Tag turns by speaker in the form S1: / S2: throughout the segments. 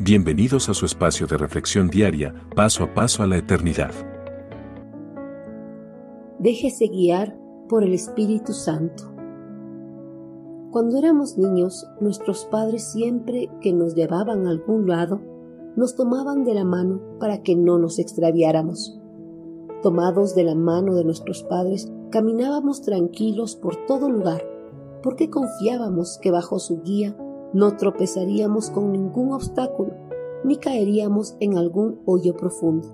S1: Bienvenidos a su espacio de reflexión diaria, paso a paso a la eternidad.
S2: Déjese guiar por el Espíritu Santo. Cuando éramos niños, nuestros padres siempre que nos llevaban a algún lado, nos tomaban de la mano para que no nos extraviáramos. Tomados de la mano de nuestros padres, caminábamos tranquilos por todo lugar, porque confiábamos que bajo su guía no tropezaríamos con ningún obstáculo ni caeríamos en algún hoyo profundo.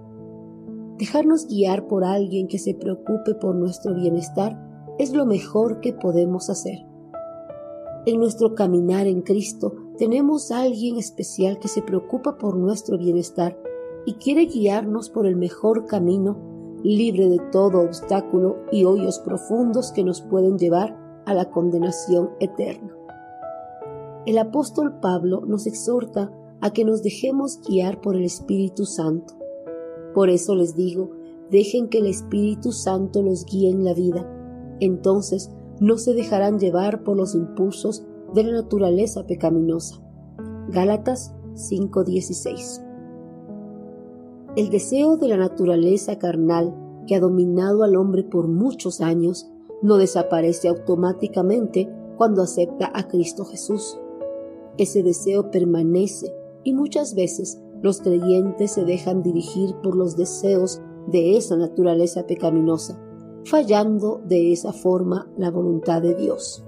S2: Dejarnos guiar por alguien que se preocupe por nuestro bienestar es lo mejor que podemos hacer. En nuestro caminar en Cristo tenemos a alguien especial que se preocupa por nuestro bienestar y quiere guiarnos por el mejor camino, libre de todo obstáculo y hoyos profundos que nos pueden llevar a la condenación eterna el apóstol Pablo nos exhorta a que nos dejemos guiar por el Espíritu Santo. Por eso les digo, dejen que el Espíritu Santo los guíe en la vida. Entonces no se dejarán llevar por los impulsos de la naturaleza pecaminosa. Gálatas 5:16 El deseo de la naturaleza carnal que ha dominado al hombre por muchos años no desaparece automáticamente cuando acepta a Cristo Jesús. Ese deseo permanece y muchas veces los creyentes se dejan dirigir por los deseos de esa naturaleza pecaminosa, fallando de esa forma la voluntad de Dios.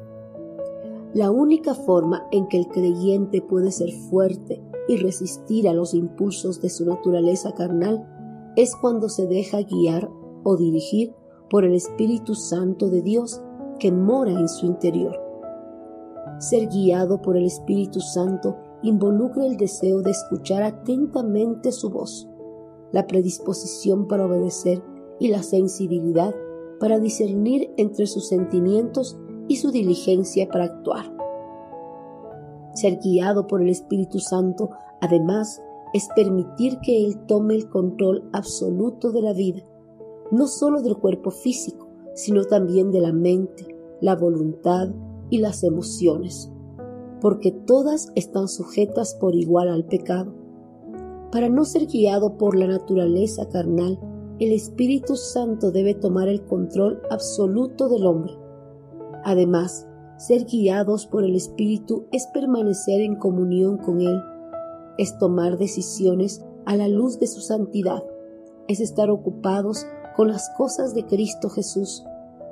S2: La única forma en que el creyente puede ser fuerte y resistir a los impulsos de su naturaleza carnal es cuando se deja guiar o dirigir por el Espíritu Santo de Dios que mora en su interior. Ser guiado por el Espíritu Santo involucra el deseo de escuchar atentamente su voz, la predisposición para obedecer y la sensibilidad para discernir entre sus sentimientos y su diligencia para actuar. Ser guiado por el Espíritu Santo, además, es permitir que Él tome el control absoluto de la vida, no solo del cuerpo físico, sino también de la mente, la voluntad, y las emociones, porque todas están sujetas por igual al pecado. Para no ser guiado por la naturaleza carnal, el Espíritu Santo debe tomar el control absoluto del hombre. Además, ser guiados por el Espíritu es permanecer en comunión con Él, es tomar decisiones a la luz de su santidad, es estar ocupados con las cosas de Cristo Jesús,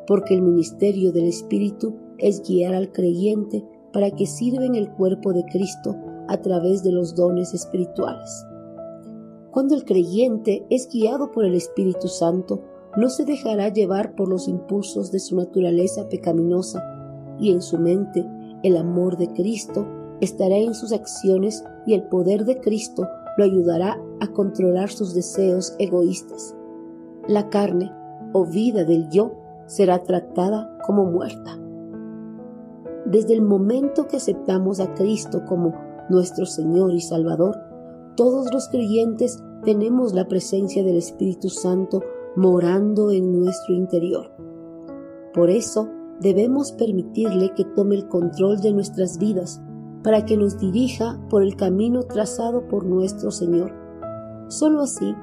S2: porque el ministerio del Espíritu es guiar al creyente para que sirva en el cuerpo de Cristo a través de los dones espirituales. Cuando el creyente es guiado por el Espíritu Santo, no se dejará llevar por los impulsos de su naturaleza pecaminosa y en su mente el amor de Cristo estará en sus acciones y el poder de Cristo lo ayudará a controlar sus deseos egoístas. La carne o vida del yo será tratada como muerta. Desde el momento que aceptamos a Cristo como nuestro Señor y Salvador, todos los creyentes tenemos la presencia del Espíritu Santo morando en nuestro interior. Por eso debemos permitirle que tome el control de nuestras vidas para que nos dirija por el camino trazado por nuestro Señor. Solo así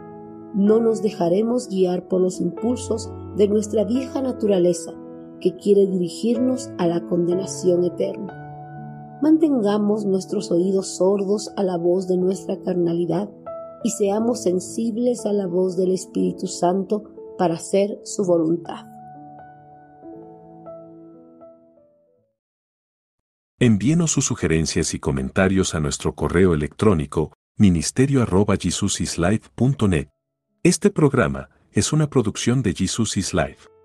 S2: no nos dejaremos guiar por los impulsos de nuestra vieja naturaleza, que quiere dirigirnos a la condenación eterna. Mantengamos nuestros oídos sordos a la voz de nuestra carnalidad y seamos sensibles a la voz del Espíritu Santo para hacer su voluntad.
S1: Envíenos sus sugerencias y comentarios a nuestro correo electrónico ministerio.jesusislife.net. Este programa es una producción de Jesus is Life.